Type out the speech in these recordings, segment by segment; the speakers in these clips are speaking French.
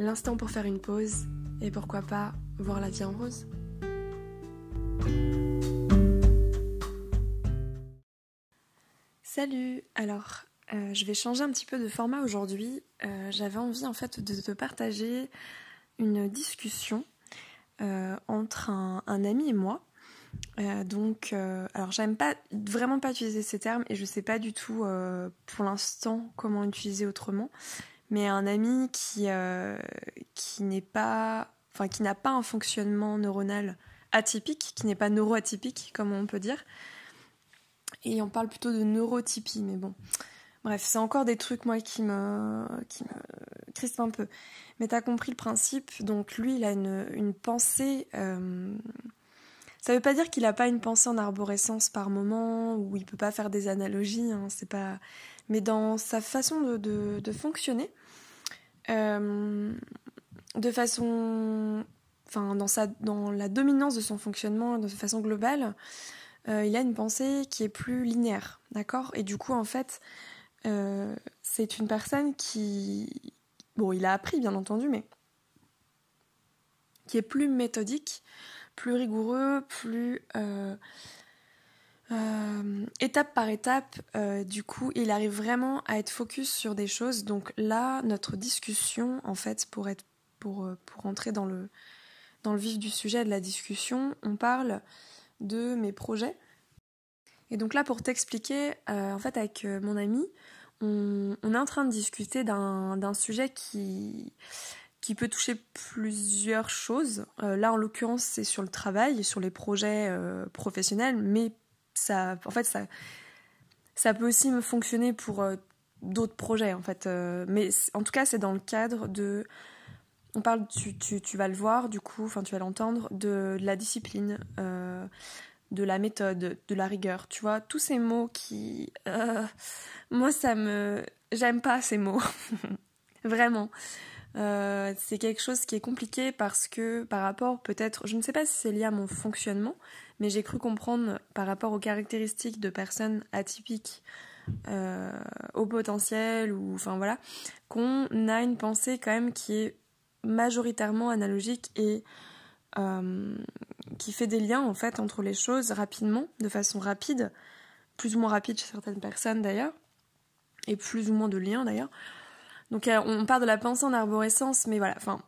L'instant pour faire une pause et pourquoi pas voir la vie en rose. Salut Alors, euh, je vais changer un petit peu de format aujourd'hui. Euh, j'avais envie en fait de te partager une discussion euh, entre un, ami et moi. donc, alors j'aime pas vraiment pas utiliser ces termes et je sais pas du tout pour l'instant comment utiliser autrement. Mais un ami qui qui n'est pas, enfin qui n'a pas un fonctionnement neuronal atypique, qui n'est pas neuroatypique comme on peut dire. Et on parle plutôt de neurotypie, mais bon. Bref, c'est encore des trucs, moi, qui me, qui me crispent un peu. Mais t'as compris le principe. Donc, lui, il a une, pensée. Euh... Ça veut pas dire qu'il a pas une pensée en arborescence par moment, ou il peut pas faire des analogies, hein, c'est pas. Mais dans sa façon de, fonctionner, euh, de façon. Enfin, dans, sa, dans la dominance de son fonctionnement, de façon globale, euh, il a une pensée qui est plus linéaire, d'accord? Et du coup, en fait, euh, c'est une personne qui... Bon, il a appris, bien entendu, mais qui est plus méthodique, plus rigoureux, plus... Euh, étape par étape, du coup, il arrive vraiment à être focus sur des choses. Donc là, notre discussion, en fait, pour être, pour, pour entrer dans le, dans le vif du sujet de la discussion, on parle de mes projets. Et donc là, pour t'expliquer, euh, en fait, avec euh, mon ami, on, est en train de discuter d'un sujet qui, qui peut toucher plusieurs choses. Euh, là, en l'occurrence, c'est sur le travail sur les projets professionnels, mais ça, en fait, ça, ça peut aussi me fonctionner pour d'autres projets, en fait. mais en tout cas, c'est dans le cadre de on parle, tu, tu, tu, vas le voir du coup, enfin tu vas l'entendre, de, la discipline, euh, de la méthode, de la rigueur, tu vois, tous ces mots qui... Euh, moi ça me... J'aime pas ces mots, vraiment. Euh, c'est quelque chose qui est compliqué parce que par rapport peut-être, je ne sais pas si c'est lié à mon fonctionnement, mais j'ai cru comprendre par rapport aux caractéristiques de personnes atypiques au potentiel ou enfin voilà, qu'on a une pensée quand même qui est majoritairement analogique et euh, qui fait des liens en fait entre les choses rapidement, de façon rapide, plus ou moins rapide chez certaines personnes d'ailleurs, et plus ou moins de liens d'ailleurs. Donc euh, on parle de la pensée en arborescence, mais voilà, enfin,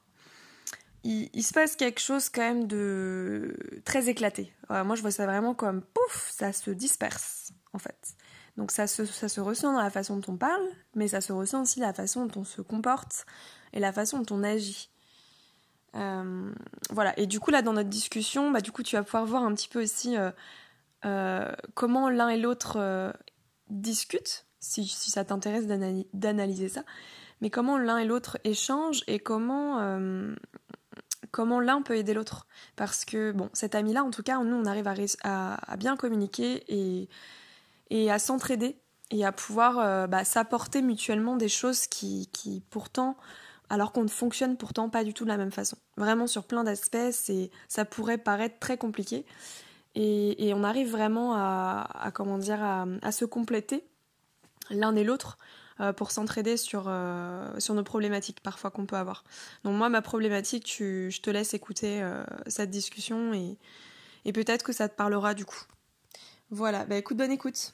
il, se passe quelque chose quand même de très éclaté. moi je vois ça vraiment comme pouf, ça se disperse en fait. Donc ça se, ça se ressent dans la façon dont on parle, mais ça se ressent aussi dans la façon dont on se comporte, et la façon dont on agit. Euh, voilà, et du coup là dans notre discussion, bah, du coup tu vas pouvoir voir un petit peu aussi euh, euh, comment l'un et l'autre discutent, si, si ça t'intéresse d'analyser ça, mais comment l'un et l'autre échangent et comment, comment l'un peut aider l'autre. Parce que bon, cet ami-là en tout cas, nous on arrive à, bien communiquer et, à s'entraider et à pouvoir bah, s'apporter mutuellement des choses qui, pourtant alors qu'on ne fonctionne pourtant pas du tout de la même façon. Vraiment sur plein d'aspects, ça pourrait paraître très compliqué. Et, on arrive vraiment à, comment dire, à, se compléter l'un et l'autre euh, pour s'entraider sur, euh, sur nos problématiques parfois qu'on peut avoir. Donc moi, ma problématique, je te laisse écouter euh, cette discussion et, et peut-être que ça te parlera du coup. Voilà, bah écoute, bonne écoute.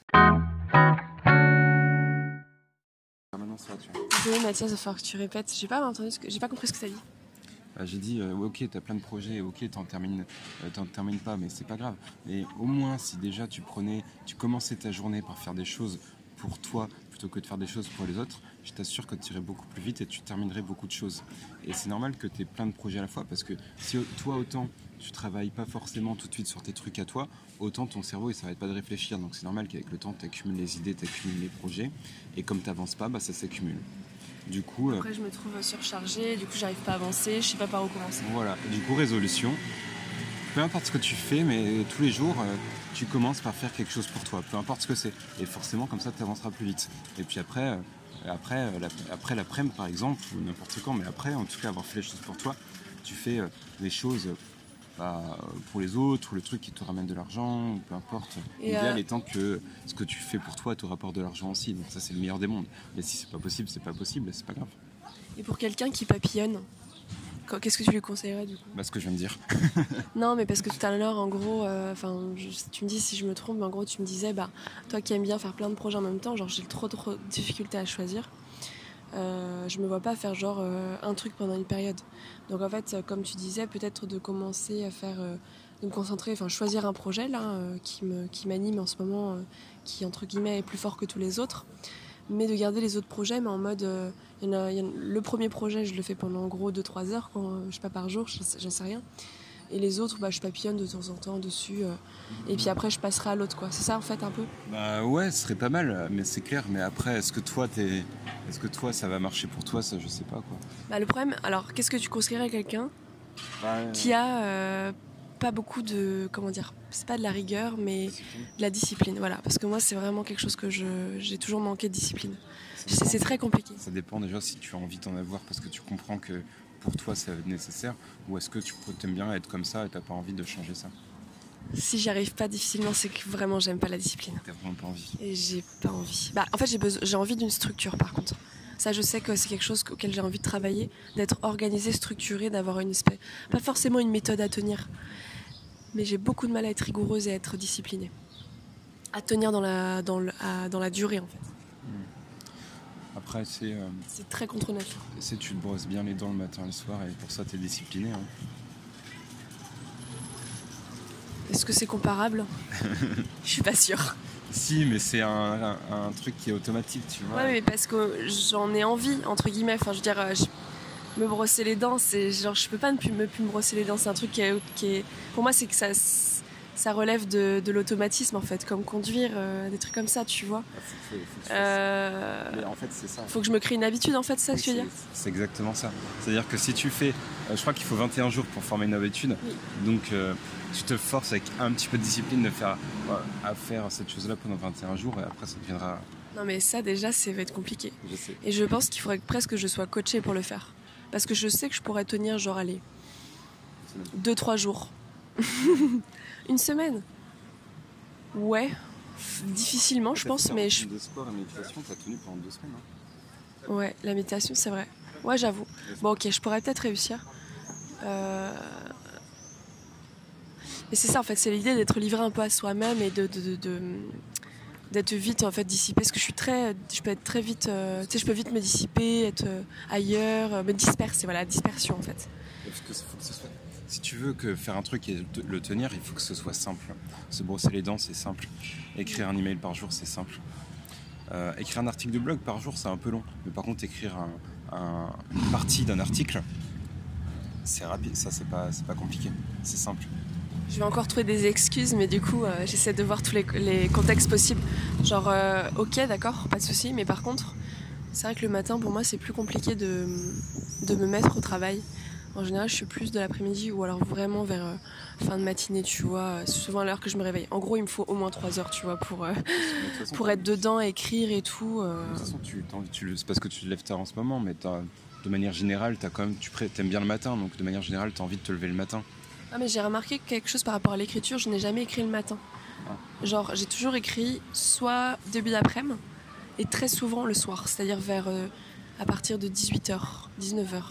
Désolée Mathias, il va falloir que tu répètes. J'ai pas entendu ce que j'ai pas compris ce que ça dit. Bah, j'ai dit euh, ok t'as plein de projets, ok t'en termines, euh, t'en termines pas, mais c'est pas grave. Mais au moins si déjà tu prenais, tu commençais ta journée par faire des choses pour toi plutôt que de faire des choses pour les autres, je t'assure que tu irais beaucoup plus vite et tu terminerais beaucoup de choses. Et c'est normal que tu aies plein de projets à la fois parce que si toi autant tu travailles pas forcément tout de suite sur tes trucs à toi, autant ton cerveau il s'arrête pas de réfléchir. Donc c'est normal qu'avec le temps tu accumules les idées, tu accumules les projets et comme tu n'avances pas, bah, ça s'accumule. Du coup, Après, je me trouve surchargée, du coup, j'arrive pas à avancer, je sais pas par où commencer. Voilà, du coup, résolution. Peu importe ce que tu fais, mais tous les jours, tu commences par faire quelque chose pour toi, peu importe ce que c'est. Et forcément, comme ça, tu avanceras plus vite. Et puis après, après, après l'après-midi, par exemple, ou n'importe quand, mais après, en tout cas, avoir fait les choses pour toi, tu fais des choses bah, pour les autres, ou le truc qui te ramène de l'argent, ou peu importe. L'idéal euh... étant que ce que tu fais pour toi te rapporte de l'argent aussi. Donc ça, c'est le meilleur des mondes. Mais si c'est pas possible, c'est pas possible, c'est pas grave. Et pour quelqu'un qui papillonne, qu'est-ce que tu lui conseillerais du coup bah, Ce que je viens de dire. non, mais parce que tout à l'heure, en gros, euh, enfin, tu me dis si je me trompe, mais en gros, tu me disais, bah, toi qui aimes bien faire plein de projets en même temps, genre j'ai trop trop de difficultés à choisir. Euh, je me vois pas faire genre euh, un truc pendant une période. Donc en fait, comme tu disais, peut-être de commencer à faire, euh, de me concentrer, enfin choisir un projet là qui me qui m'anime en ce moment, qui entre guillemets est plus fort que tous les autres, mais de garder les autres projets, mais en mode, y a, le premier projet, je le fais pendant en gros 2-3 heures, quand, je sais pas par jour, j'en sais rien. Et les autres, bah, je papillonne de temps en temps dessus. Euh, et puis après, je passerai à l'autre, quoi. C'est ça, en fait, un peu? Bah ouais, ce serait pas mal, mais c'est clair. Mais après, est-ce que toi, es... est-ce que toi, ça va marcher pour toi? Ça, je sais pas, quoi. Bah, le problème, alors, qu'est-ce que tu conseillerais à quelqu'un bah, qui a euh, pas beaucoup de. Comment dire C'est pas de la rigueur, mais de la discipline. Voilà. Parce que moi, c'est vraiment quelque chose que j'ai toujours manqué de discipline. C'est très compliqué. Ça dépend déjà si tu as envie d'en avoir parce que tu comprends que pour toi c'est nécessaire ou est-ce que tu aimes bien être comme ça et t'as pas envie de changer ça? Si j'y arrive pas difficilement, c'est que vraiment j'aime pas la discipline. T'as vraiment pas envie. Et j'ai pas envie. Bah, en fait, j'ai besoin, j'ai envie d'une structure par contre. Ça, je sais que c'est quelque chose auquel j'ai envie de travailler, d'être organisé, structuré, d'avoir une espèce, pas forcément une méthode à tenir, mais j'ai beaucoup de mal à être rigoureuse et à être disciplinée, à tenir dans la, dans, dans la durée en fait. Après, c'est. Euh, c'est très contre nature. C'est tu te brosses bien les dents le matin et le soir et pour ça, tu es discipliné. Hein. Est-ce que c'est comparable? Je suis pas sûre. Si, mais c'est un, truc qui est automatique, tu vois. Ouais, mais parce que j'en ai envie, entre guillemets. Enfin, je veux dire, euh, me brosser les dents, c'est genre, je peux pas ne plus me, plus me brosser les dents. C'est un truc qui est. Pour moi, c'est que ça ça relève de, l'automatisme en fait, comme conduire, euh, des trucs comme ça, tu vois. Ah, euh, Mais en fait, c'est ça. Faut que je me crée une habitude en fait, c'est ça que tu veux dire C'est exactement ça. C'est-à-dire que si tu fais, euh, je crois qu'il faut 21 jours pour former une habitude, donc tu te forces avec un petit peu de discipline de faire, à faire cette chose-là pendant 21 jours et après ça deviendra. Non mais ça déjà, ça va être compliqué. Et je pense qu'il faudrait presque que je sois coachée pour le faire. Parce que je sais que je pourrais tenir genre, allez, 2-3 jours. Une semaine Ouais, difficilement, je pense, mais je. De sport et méditation, t'as tenu pendant deux semaines. Hein ouais, la méditation, c'est vrai. Ouais, j'avoue. Bon, ok, je pourrais peut-être réussir. Euh... Mais c'est ça, en fait, c'est l'idée d'être livré un peu à soi-même et de, d'être vite en fait dissipé parce que je suis très je peux être très vite euh, tu sais je peux vite me dissiper être euh, ailleurs me disperser voilà dispersion en fait parce que si tu veux que faire un truc et le tenir, il faut que ce soit simple. Se brosser les dents, c'est simple. Écrire un email par jour, c'est simple. Euh, écrire un article de blog par jour, c'est un peu long. Mais par contre, écrire une partie d'un article, c'est rapide. Ça, c'est pas, pas compliqué. C'est simple. Je vais encore trouver des excuses, mais du coup, euh, j'essaie de voir tous les, contextes possibles. Genre, euh, ok, d'accord, pas de souci, mais par contre, c'est vrai que le matin, pour moi, c'est plus compliqué de, de me mettre au travail. En général, je suis plus de l'après-midi ou alors vraiment vers euh, fin de matinée, tu vois. C'est souvent à l'heure que je me réveille. En gros, il me faut au moins 3 heures, tu vois, pour, pour être dedans, écrire et tout. De toute façon, tu, tu, c'est parce que tu te lèves tard en ce moment, mais de manière générale, as quand même, tu aimes bien le matin, donc de manière générale, tu as envie de te lever le matin. Ah, mais j'ai remarqué quelque chose par rapport à l'écriture, je n'ai jamais écrit le matin. Ah. Genre, j'ai toujours écrit soit début d'après-midi et très souvent le soir, c'est-à-dire vers à partir de 18h, 19h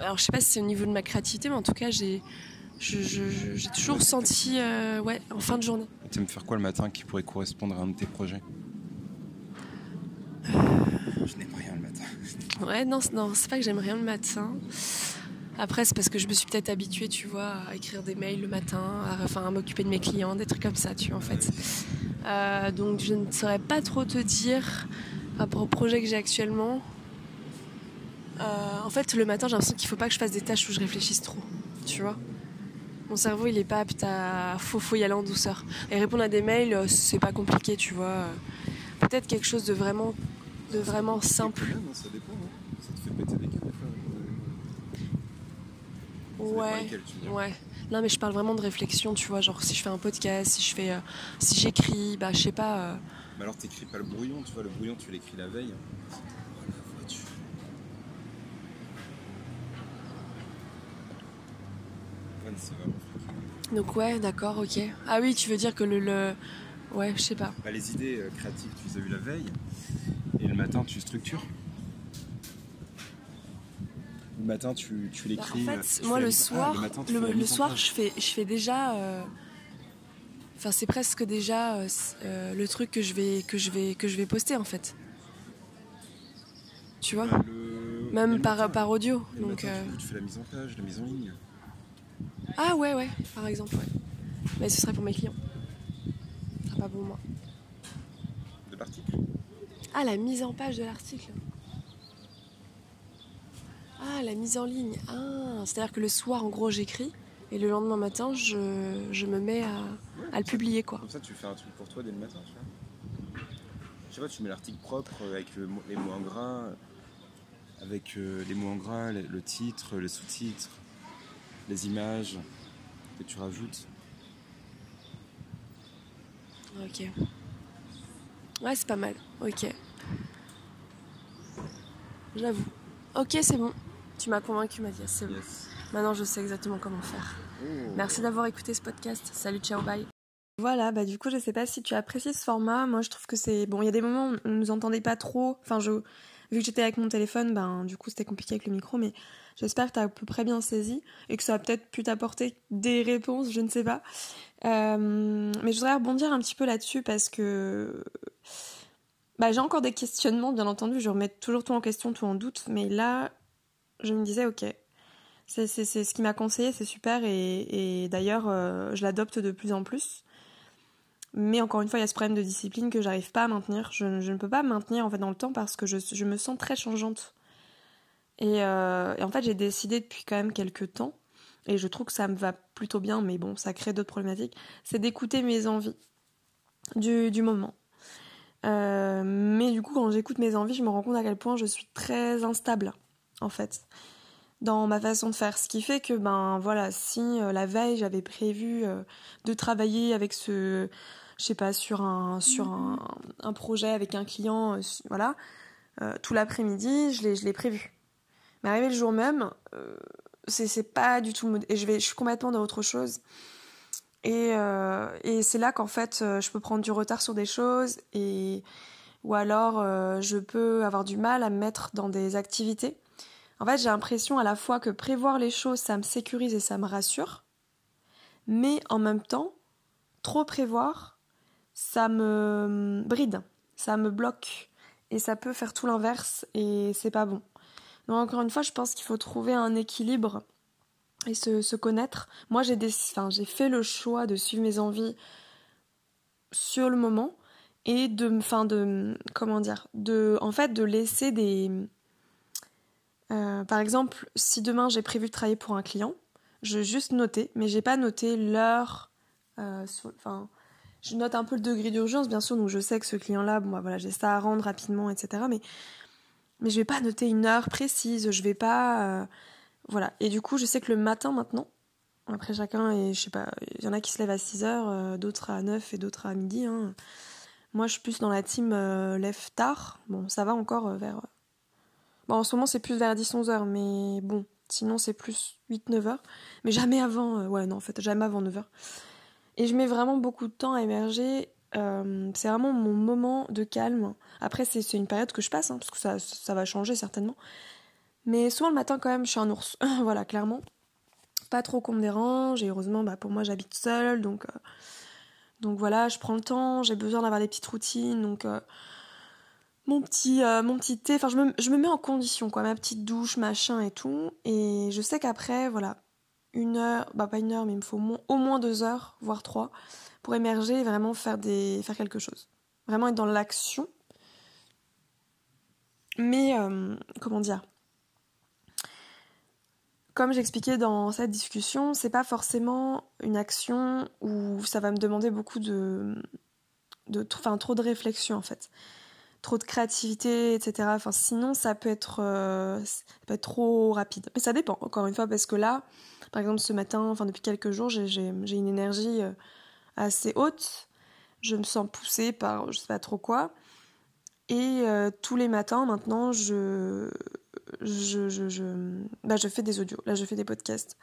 alors je sais pas si c'est au niveau de ma créativité, mais en tout cas j'ai j'ai toujours senti euh, ouais en fin de journée. Tu aimes faire quoi le matin qui pourrait correspondre à un de tes projets? Euh. Je n'aime rien le matin. Ouais non non c'est pas que j'aime rien le matin. Après, c'est parce que je me suis peut-être habituée, tu vois, à écrire des mails le matin, à, enfin, à m'occuper de mes clients, des trucs comme ça, tu vois, en fait. Euh, donc, je ne saurais pas trop te dire par rapport au projet que j'ai actuellement. Euh, en fait, le matin, j'ai l'impression qu'il faut pas que je fasse des tâches où je réfléchisse trop. Tu vois Mon cerveau, il est pas apte à. Faut, faut y aller en douceur. Et répondre à des mails, euh, c'est pas compliqué, tu vois. Peut-être quelque chose de vraiment, de vraiment simple. Ça dépend, hein. Ouais. Ouais. Non, mais je parle vraiment de réflexion, tu vois. Genre, si je fais un podcast, si je fais. euh, si j'écris, bah, je sais pas. euh, Mais alors t'écris pas le brouillon, tu vois, le brouillon tu l'écris la veille. Oh la voiture. Ouais, c'est vraiment fliqué. Donc, ouais, d'accord, ok. Ah oui, tu veux dire que le. le... Ouais, je sais pas. Bah, les idées euh, créatives, tu les as eues la veille, et le matin, tu structures. Le matin, tu, tu Bah, l'écris. en euh, fait, tu moi le ah, soir, le, matin, soir, je fais, je fais déjà. euh, Enfin, c'est presque déjà euh, euh, le truc que je vais que je vais que je vais poster en fait. Tu vois, Bah, le- même par matin, par audio. Donc matin, euh, tu, tu fais la mise en page, la mise en ligne. ah ouais ouais, par exemple ouais. Mais ce serait pour mes clients. Ce serait pas pour moi. de l'article. Ah la mise en page de l'article. Ah la mise en ligne. Ah c'est-à-dire que le soir en gros j'écris et le lendemain matin je, je me mets à, à le publier quoi. Comme ça, tu fais un truc pour toi dès le matin, tu vois. Je sais pas, tu mets l'article propre avec le les mots en gras, avec euh, les mots en gras, le, le titre, les sous-titres, les images que tu rajoutes. Ok. Ouais, c'est pas mal. Ok. J'avoue. Ok, c'est bon. Tu m'as convaincu, Mathias. C'est bon. Yes. Maintenant, je sais exactement comment faire. Oh. Merci d'avoir écouté ce podcast. Salut, ciao, bye. Voilà, bah du coup, je sais pas si tu as apprécié ce format. Moi, je trouve que c'est bon. Il y a des moments où on nous entendait pas trop. Enfin, je vu que j'étais avec mon téléphone, ben du coup, c'était compliqué avec le micro, mais j'espère que tu as à peu près bien saisi et que ça a peut-être pu t'apporter des réponses. Je ne sais pas. Euh, mais je voudrais rebondir un petit peu là-dessus parce que bah, j'ai encore des questionnements, bien entendu. Je remets toujours tout en question, tout en doute. Mais là, je me disais, ok, c'est ce qui m'a conseillé, c'est super. Et, d'ailleurs, euh, je l'adopte de plus en plus. Mais encore une fois, il y a ce problème de discipline que j'arrive pas à maintenir. Je, ne peux pas maintenir en fait dans le temps parce que je, je me sens très changeante. Et, euh, et en fait, j'ai décidé depuis quand même quelques temps, et je trouve que ça me va plutôt bien, mais bon, ça crée d'autres problématiques, c'est d'écouter mes envies du, du moment. Euh, mais du coup, quand j'écoute mes envies, je me rends compte à quel point je suis très instable, en fait, dans ma façon de faire. Ce qui fait que, ben voilà, si euh, la veille j'avais prévu euh, de travailler avec ce, je sais pas, sur un, sur un, un projet avec un client, euh, voilà, tout l'après-midi, je l'ai, prévu. Mais arrivé le jour même, c'est, pas du tout. Et je, vais, je suis complètement dans autre chose. Et, et c'est là qu'en fait, je peux prendre du retard sur des choses et ou alors je peux avoir du mal à me mettre dans des activités. En fait, j'ai l'impression à la fois que prévoir les choses, ça me sécurise et ça me rassure, mais en même temps, trop prévoir, ça me bride, ça me bloque et ça peut faire tout l'inverse et c'est pas bon. Donc encore une fois, je pense qu'il faut trouver un équilibre et se, connaître. Moi, j'ai fait le choix de suivre mes envies sur le moment et de, de, comment dire, de, en fait, de laisser des, euh, par exemple, si demain j'ai prévu de travailler pour un client, je vais juste noter, mais j'ai pas noté l'heure, euh, je note un peu le degré d'urgence, bien sûr, donc je sais que ce client-là, bon, bah, voilà, j'ai ça à rendre rapidement, etc. Mais, mais je vais pas noter une heure précise, je vais pas, euh, voilà. Et du coup, je sais que le matin maintenant, après chacun, et je sais pas, il y en a qui se lèvent à 6 heures, d'autres à 9 et d'autres à midi. hein. Moi, je suis plus dans la team lève tard. Bon, ça va encore vers. Bon, en ce moment, c'est plus vers 10-11 heures, mais bon, sinon, c'est plus 8-9 heures. Mais jamais avant. euh, ouais, non, en fait, jamais avant 9 heures. Et je mets vraiment beaucoup de temps à émerger. euh, c'est vraiment mon moment de calme. Après, c'est une période que je passe, hein, parce que ça, ça va changer certainement. Mais souvent le matin, quand même, je suis un ours. voilà, clairement. Pas trop qu'on me dérange. Et heureusement, bah, pour moi, j'habite seule. Donc, euh, donc voilà, je prends le temps. J'ai besoin d'avoir des petites routines. Donc, mon, petit, euh, mon petit thé. Enfin, je me, mets en condition, quoi. Ma petite douche, machin et tout. Et je sais qu'après, voilà, une heure, bah pas une heure, mais il me faut au moins- au moins deux heures, voire trois, pour émerger et vraiment faire, des, faire quelque chose. Vraiment être dans l'action. Mais, euh, comment dire? Comme j'expliquais dans cette discussion, c'est pas forcément une action où ça va me demander beaucoup de, de enfin, trop de réflexion en fait. Trop de créativité, etc. Enfin, sinon, ça peut être, euh, ça peut être trop rapide. Mais ça dépend, encore une fois, parce que là, par exemple, ce matin, enfin, depuis quelques jours, j'ai une énergie euh, assez haute. Je me sens poussée par je sais pas trop quoi. Et euh, tous les matins, maintenant, bah, je fais des audios. Là, je fais des podcasts.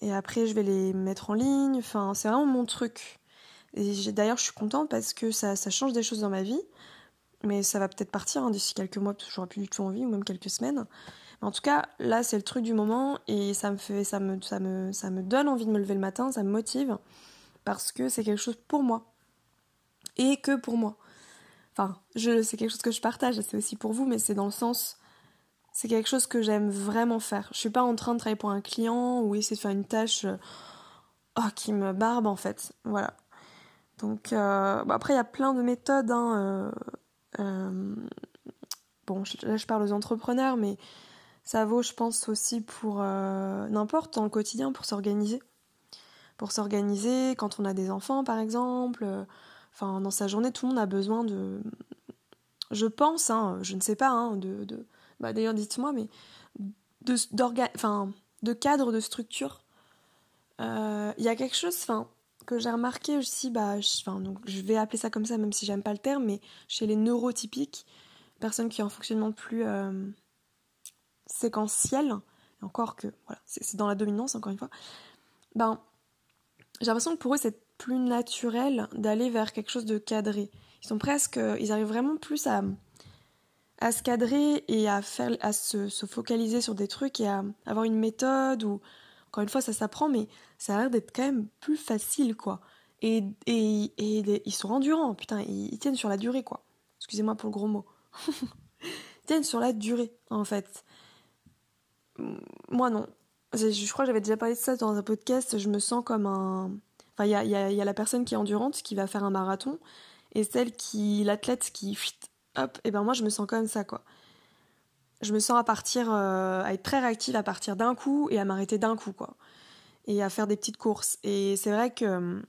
Et après, je vais les mettre en ligne. Enfin, c'est vraiment mon truc. D'ailleurs, je suis contente parce que ça change des choses dans ma vie. Mais ça va peut-être partir hein, d'ici quelques mois, parce que j'aurai plus du tout envie, ou même quelques semaines. Mais en tout cas, là, c'est le truc du moment et ça me, fait, ça, me, ça, me, ça me donne envie de me lever le matin, ça me motive, parce que c'est quelque chose pour moi. Et que pour moi. Enfin, c'est quelque chose que je partage, c'est aussi pour vous, mais c'est dans le sens. C'est quelque chose que j'aime vraiment faire. Je suis pas en train de travailler pour un client ou essayer de faire une tâche euh, oh, qui me barbe en fait. Voilà. Donc, euh, après, il y a plein de méthodes. Hein, euh, bon, là je parle aux entrepreneurs, mais ça vaut, je pense, aussi pour euh, n'importe dans le quotidien, pour s'organiser. Pour s'organiser quand on a des enfants, par exemple. Euh, enfin, dans sa journée, tout le monde a besoin de. Je pense, hein, je ne sais pas, hein, de. de... Bah, D'ailleurs, dites-moi, mais. De, enfin, de cadre, de structure. Il y a quelque chose. Enfin, que j'ai remarqué aussi, bah, je, enfin, donc je vais appeler ça comme ça, même si j'aime pas le terme, mais chez les neurotypiques, personnes qui ont un fonctionnement plus euh, séquentiel, et encore que, voilà, c'est dans la dominance, encore une fois, ben, j'ai l'impression que pour eux, c'est plus naturel d'aller vers quelque chose de cadré. Ils sont presque, ils arrivent vraiment plus à, à se cadrer et à, faire, à se, se focaliser sur des trucs et à avoir une méthode ou encore une fois, ça s'apprend, mais ça a l'air d'être quand même plus facile, quoi. Et, et, et, ils sont endurants, putain, ils, tiennent sur la durée, quoi. Excusez-moi pour le gros mot. ils tiennent sur la durée, en fait. Moi, non. Je crois que j'avais déjà parlé de ça dans un podcast. Je me sens comme un. Enfin, il y a, y, a, y a, la personne qui est endurante, qui va faire un marathon, et celle qui. l'athlète qui. Hop, et ben moi, je me sens comme ça, quoi je me sens à partir, euh, à être très réactive à partir d'un coup et à m'arrêter d'un coup, quoi. Et à faire des petites courses. Et c'est vrai que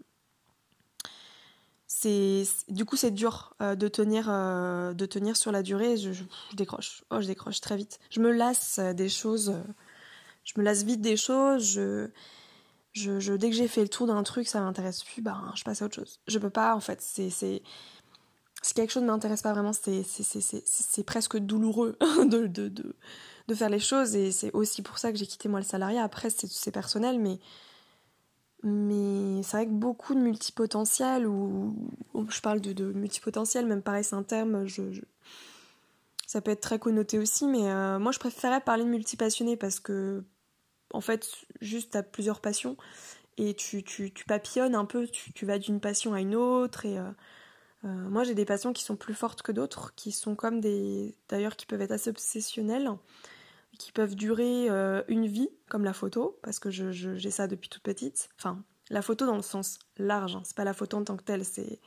c'est, du coup, c'est dur euh, de tenir, euh, de tenir sur la durée. Je, décroche. Oh, je décroche très vite. Je me lasse des choses. je me lasse vite des choses. Je, je, dès que j'ai fait le tour d'un truc, ça m'intéresse plus. Ben, je passe à autre chose. Je peux pas, en fait. C'est, c'est si quelque chose ne m'intéresse pas vraiment, c'est presque douloureux de, de, de, faire les choses. Et c'est aussi pour ça que j'ai quitté moi le salariat. Après, c'est personnel, mais, mais c'est vrai que beaucoup de multipotentiels, ou, je parle de, de multipotentiel, même pareil, c'est un terme, je, ça peut être très connoté aussi, mais euh, moi je préférais parler de multipassionné parce que, en fait, juste t'as plusieurs passions et tu, tu, tu papillonnes un peu, tu, vas d'une passion à une autre et. Euh, euh, moi, j'ai des passions qui sont plus fortes que d'autres, qui sont comme des. D'ailleurs, qui peuvent être assez obsessionnelles, qui peuvent durer euh, une vie, comme la photo, parce que j'ai ça depuis toute petite. Enfin, la photo dans le sens large, hein. c'est pas la photo en tant que telle, c'est.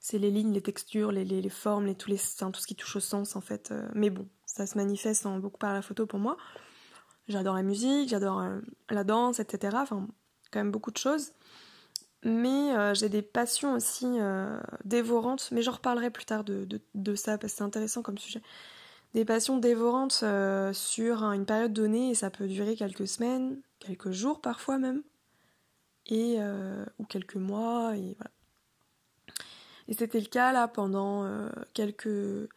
C'est les lignes, les textures, les, les, formes, les, tous les, tout ce qui touche au sens en fait. Euh. mais bon, ça se manifeste en beaucoup par la photo pour moi. J'adore la musique, j'adore la danse, etc. Enfin, quand même beaucoup de choses mais euh, j'ai des passions aussi euh, dévorantes, mais j'en reparlerai plus tard de, ça parce que c'est intéressant comme sujet. Des passions dévorantes euh, sur une période donnée et ça peut durer quelques semaines, quelques jours parfois même, et, ou quelques mois, et voilà. Et c'était le cas là pendant quelques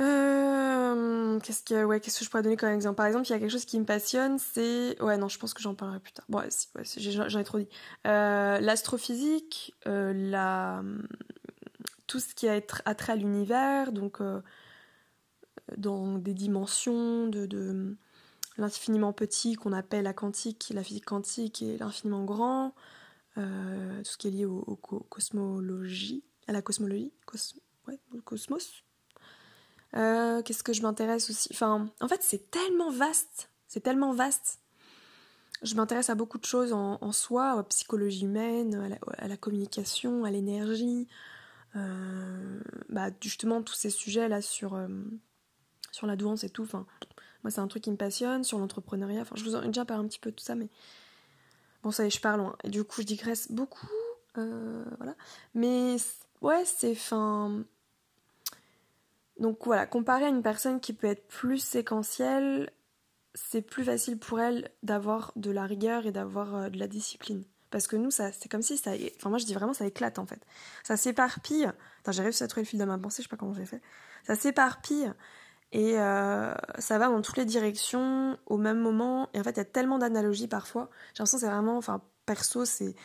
euh, qu'est-ce que ouais, qu'est-ce que je pourrais donner comme exemple? Par exemple, il y a quelque chose qui me passionne, c'est ouais non, je pense que j'en parlerai plus tard. Bon, j'en ai trop dit. Euh, l'astrophysique, euh, la tout ce qui a attrait à l'univers, donc dans des dimensions de, de l'infiniment petit qu'on appelle la quantique, la physique quantique et l'infiniment grand, tout ce qui est lié au, cosmologie, à la cosmologie, au cosmos, euh, qu'est-ce que je m'intéresse aussi? Enfin, en fait, c'est tellement vaste. C'est tellement vaste. Je m'intéresse à beaucoup de choses en, soi, à la psychologie humaine, à la, communication, à l'énergie. Euh, bah, justement, tous ces sujets-là sur, euh, sur la douance et tout. Enfin, moi, c'est un truc qui me passionne, sur l'entrepreneuriat. Enfin, je vous en ai déjà parlé un petit peu de tout ça, mais bon, ça y est, je pars loin. Et du coup, je digresse beaucoup. voilà. Mais ouais, c'est fin. Donc voilà, comparé à une personne qui peut être plus séquentielle, c'est plus facile pour elle d'avoir de la rigueur et d'avoir euh, de la discipline. Parce que nous, ça, c'est comme si ça. Enfin, moi, je dis vraiment, ça éclate en fait. Ça s'éparpille. Attends, j'ai réussi à trouver le fil de ma pensée, je sais pas comment j'ai fait. Ça s'éparpille et euh, ça va dans toutes les directions au même moment. Et en fait, il y a tellement d'analogies parfois. J'ai l'impression que c'est vraiment. Enfin, perso, c'est.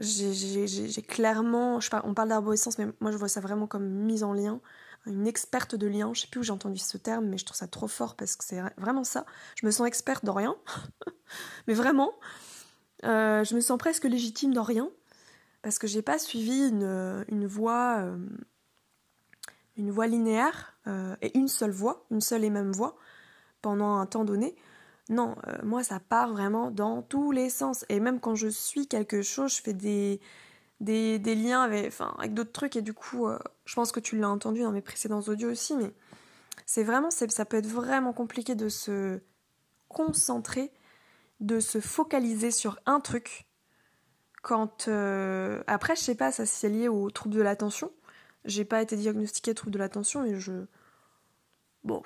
J'ai clairement. Pas, on parle d'arborescence, mais moi, je vois ça vraiment comme mise en lien une experte de lien. Je sais plus où j'ai entendu ce terme, mais je trouve ça trop fort parce que c'est vraiment ça. Je me sens experte dans rien, mais vraiment, euh, je me sens presque légitime dans rien parce que j'ai pas suivi une, une voie, euh, une voie linéaire euh, et une seule voie, une seule et même voie pendant un temps donné. Non, moi ça part vraiment dans tous les sens. Et même quand je suis quelque chose, je fais des, des, liens avec, d'autres trucs et du coup, euh, je pense que tu l'as entendu dans mes précédents audios aussi, mais c'est vraiment, ça peut être vraiment compliqué de se concentrer, de se focaliser sur un truc quand euh, après je sais pas ça c'est lié au trouble de l'attention j'ai pas été diagnostiquée trouble de l'attention mais je bon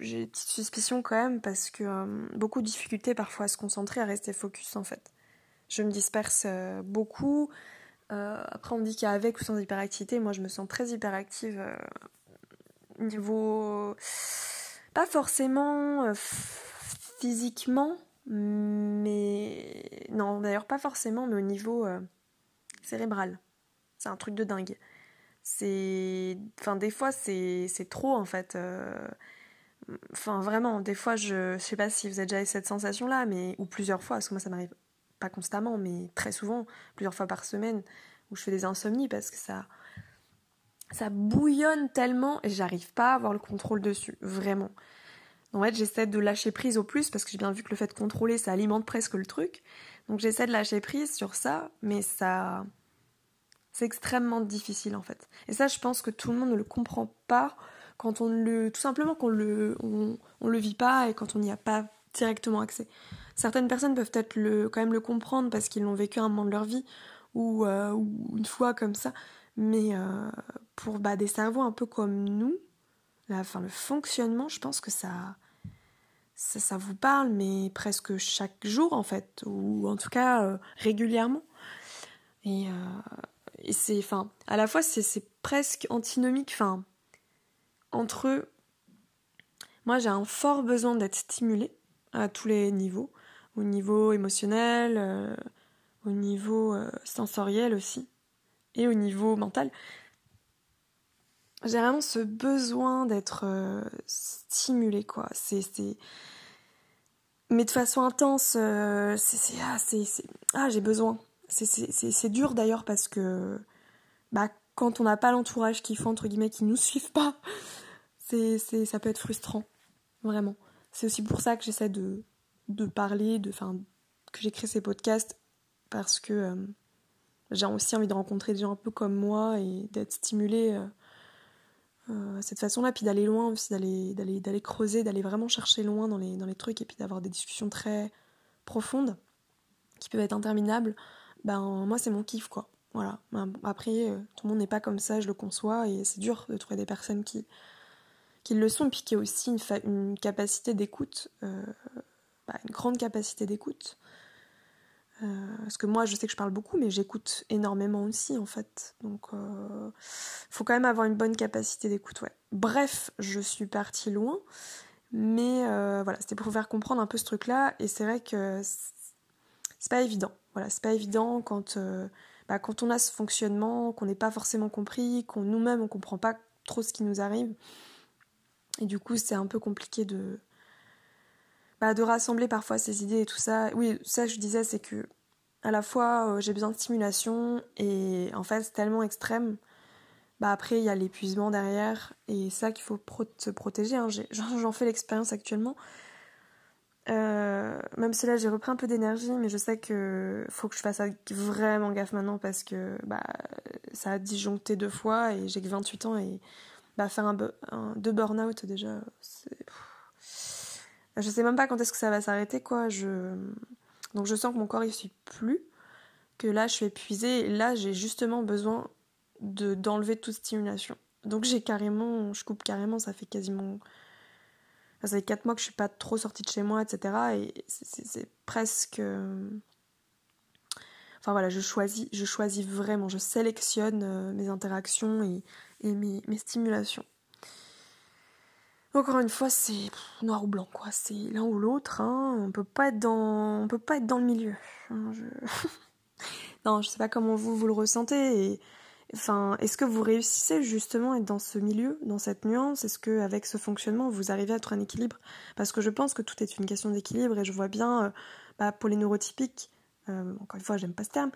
j'ai une petite suspicion quand même parce que euh, beaucoup de difficultés parfois à se concentrer à rester focus en fait je me disperse euh, beaucoup. Euh, après, on dit qu'il y a avec ou sans hyperactivité. Moi, je me sens très hyperactive niveau. Pas forcément physiquement, mais. Non, d'ailleurs, pas forcément, mais au niveau cérébral. C'est un truc de dingue. C'est. Enfin, des fois, c'est trop en fait. Enfin, vraiment, des fois, je... je sais pas si vous avez déjà eu cette sensation-là, mais ou plusieurs fois, parce que moi, ça m'arrive pas constamment, mais très souvent, plusieurs fois par semaine, où je fais des insomnies parce que ça, ça bouillonne tellement et j'arrive pas à avoir le contrôle dessus, vraiment. En fait, j'essaie de lâcher prise au plus parce que j'ai bien vu que le fait de contrôler, ça alimente presque le truc. Donc j'essaie de lâcher prise sur ça, mais ça. C'est extrêmement difficile en fait. Et ça, je pense que tout le monde ne le comprend pas quand on le. Tout simplement qu'on le. On, le vit pas et quand on n'y a pas directement accès. Certaines personnes peuvent peut-être le, quand même le comprendre parce qu'ils l'ont vécu un moment de leur vie ou, euh, une fois comme ça. Mais euh, pour bah, des cerveaux un peu comme nous, la, le fonctionnement, je pense que ça, ça, vous parle, mais presque chaque jour en fait, ou en tout cas euh, régulièrement. Et, et c'est, enfin, à la fois c'est presque antinomique, enfin, entre moi j'ai un fort besoin d'être stimulée à tous les niveaux, au niveau émotionnel, euh, au niveau euh, sensoriel aussi, et au niveau mental. J'ai vraiment ce besoin d'être euh, stimulé, quoi. C'est, Mais de façon intense, c'est, ah, ah, j'ai besoin. C'est, dur d'ailleurs parce que bah, quand on n'a pas l'entourage qui fait, entre guillemets, qui nous suivent pas, c'est, ça peut être frustrant, vraiment. C'est aussi pour ça que j'essaie de, de parler, de, enfin, que j'ai créé ces podcasts parce que euh, j'ai aussi envie de rencontrer des gens un peu comme moi et d'être stimulée euh, euh, cette façon-là, puis d'aller loin aussi, d'aller, d'aller, d'aller creuser, d'aller vraiment chercher loin dans les, dans les trucs et puis d'avoir des discussions très profondes qui peuvent être interminables. Ben, moi, c'est mon kiff, quoi. Voilà. Ben, après, tout le monde n'est pas comme ça, je le conçois, et c'est dur de trouver des personnes qui, qui le sont, puis qui ont aussi une, capacité d'écoute bah, une grande capacité d'écoute. Euh, parce que moi, je sais que je parle beaucoup, mais j'écoute énormément aussi, en fait. Donc, il euh, faut quand même avoir une bonne capacité d'écoute, ouais. Bref, je suis partie loin, mais euh, voilà, c'était pour vous faire comprendre un peu ce truc-là, et c'est vrai que c'est pas évident. Voilà, c'est pas évident quand, bah, quand on a ce fonctionnement, qu'on n'est pas forcément compris, qu'on nous-mêmes on comprend pas trop ce qui nous arrive. Et du coup, c'est un peu compliqué de, bah, de rassembler parfois ces idées et tout ça. Oui, ça je disais, c'est que à la fois euh, j'ai besoin de stimulation et en fait c'est tellement extrême. Bah après il y a l'épuisement derrière et ça qu'il faut se protéger. Hein. J'en fais l'expérience actuellement. Euh, même si là j'ai repris un peu d'énergie, mais je sais que faut que je fasse vraiment gaffe maintenant parce que bah, ça a disjoncté deux fois et j'ai que 28 ans et bah, faire un, deux burn-out déjà, c'est je sais même pas quand est-ce que ça va s'arrêter, quoi. Donc je sens que mon corps il suit plus, que là je suis épuisée, là j'ai justement besoin de d'enlever toute stimulation. Donc j'ai carrément, je coupe carrément, ça fait quasiment ça fait 4 mois que je suis pas trop sortie de chez moi, etc. Et c'est presque. Euh, enfin voilà, je choisis, je choisis vraiment, je sélectionne euh, mes interactions et, mes, stimulations. Encore une fois, c'est noir ou blanc, quoi. C'est l'un ou l'autre. Hein. On peut pas être dans, on peut pas être dans le milieu. Hein, je... non, je sais pas comment vous vous le ressentez. Enfin, est-ce que vous réussissez justement à être dans ce milieu, dans cette nuance? Est-ce que avec ce fonctionnement, vous arrivez à être un équilibre? Parce que je pense que tout est une question d'équilibre et je vois bien, euh, bah, pour les neurotypiques, euh, encore une fois, j'aime pas ce terme,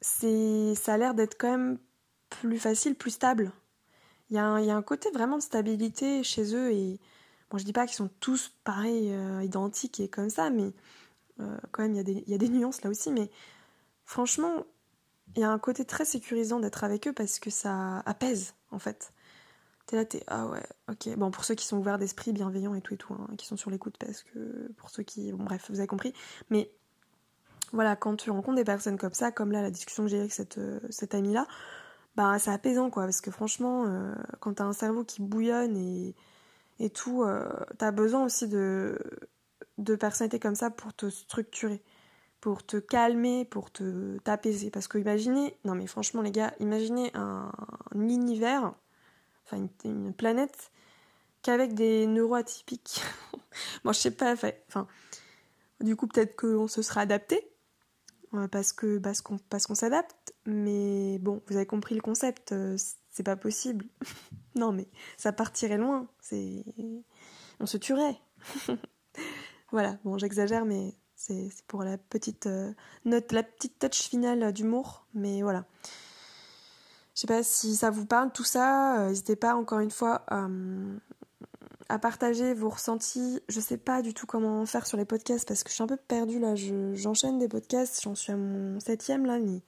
ça a l'air d'être quand même plus facile, plus stable. Il y, a un, côté vraiment de stabilité chez eux et bon, je dis pas qu'ils sont tous pareils, euh, identiques et comme ça, mais quand même, il y, y a des nuances là aussi. Mais franchement, il y a un côté très sécurisant d'être avec eux parce que ça apaise en fait. T'es là, t'es ah ouais, ok. Bon, pour ceux qui sont ouverts d'esprit, bienveillants et tout et tout, hein, qui sont sur l'écoute parce que pour ceux qui. Bon, bref, vous avez compris. Mais voilà, quand tu rencontres des personnes comme ça, comme là, la discussion que j'ai avec cette, euh, amie-là, bah c'est apaisant quoi. Parce que franchement, euh, quand t'as un cerveau qui bouillonne et, et tout, euh, t'as besoin aussi de, de personnalités comme ça pour te structurer pour te calmer, pour te t'apaiser. Parce que imaginez, non mais franchement les gars, imaginez un, univers, enfin une, planète, qu'avec des neuroatypiques. Moi je sais pas, enfin, du coup peut-être qu'on se sera adapté, euh, parce que parce qu'on parce qu'on s'adapte, mais bon, vous avez compris le concept, euh, c'est pas possible. non mais ça partirait loin, c'est, on se tuerait. voilà, bon j'exagère, mais c'est pour la petite euh, note, la petite touch finale d'humour, mais voilà. Je sais pas si ça vous parle tout ça. Euh, n'hésitez pas encore une fois euh, à partager vos ressentis. Je sais pas du tout comment faire sur les podcasts parce que je suis un peu perdue là. J'enchaîne des podcasts, j'en suis à mon septième là, mais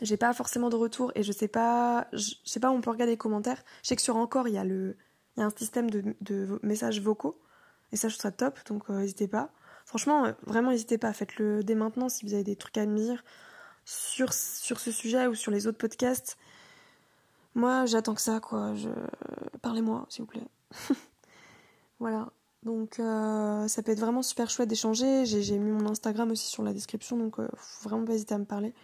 j'ai pas forcément de retour et je sais pas, je sais pas on peut regarder les commentaires. Je sais que sur encore il y a le, il y a un système de messages vocaux et ça je trouve ça top, donc n'hésitez pas. Franchement, euh, vraiment, n'hésitez pas, faites-le dès maintenant si vous avez des trucs à me dire sur, ce sujet ou sur les autres podcasts. Moi, j'attends que ça, quoi. Parlez-moi, s'il vous plaît. voilà. Donc, euh, ça peut être vraiment super chouette d'échanger. J'ai mis mon Instagram aussi sur la description, donc euh, faut vraiment pas hésiter à me parler.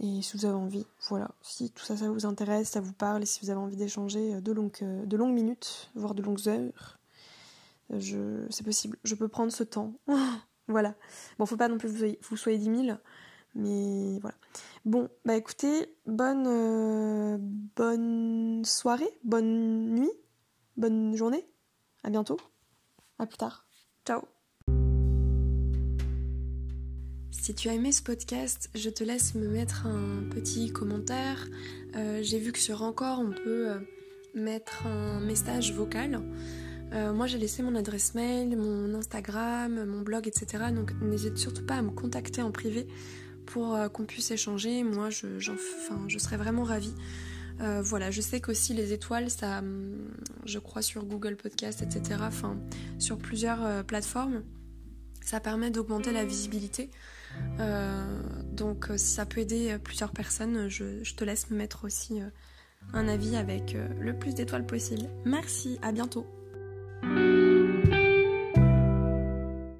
Et si vous avez envie, voilà. Si tout ça, ça vous intéresse, ça vous parle, et si vous avez envie d'échanger longues, de longues minutes, voire de longues heures, c'est possible, je peux prendre ce temps. voilà. Bon, faut pas non plus que vous soyez, 10 000, mais voilà. Bon, bah écoutez, bonne, euh, bonne soirée, bonne nuit, bonne journée. À bientôt. À plus tard. Ciao. Si tu as aimé ce podcast, je te laisse me mettre un petit commentaire. Euh, j'ai vu que sur Encore, on peut euh, mettre un message vocal. Euh, moi, j'ai laissé mon adresse mail, mon Instagram, mon blog, etc. Donc, n'hésite surtout pas à me contacter en privé pour euh, qu'on puisse échanger. Moi, je, serais vraiment ravie. Euh, voilà, je sais qu'aussi les étoiles, ça, hum, je crois sur Google Podcast, etc. Enfin, sur plusieurs plateformes, ça permet d'augmenter la visibilité. donc, si ça peut aider plusieurs personnes, je, te laisse me mettre aussi un avis avec le plus d'étoiles possible. Merci, à bientôt.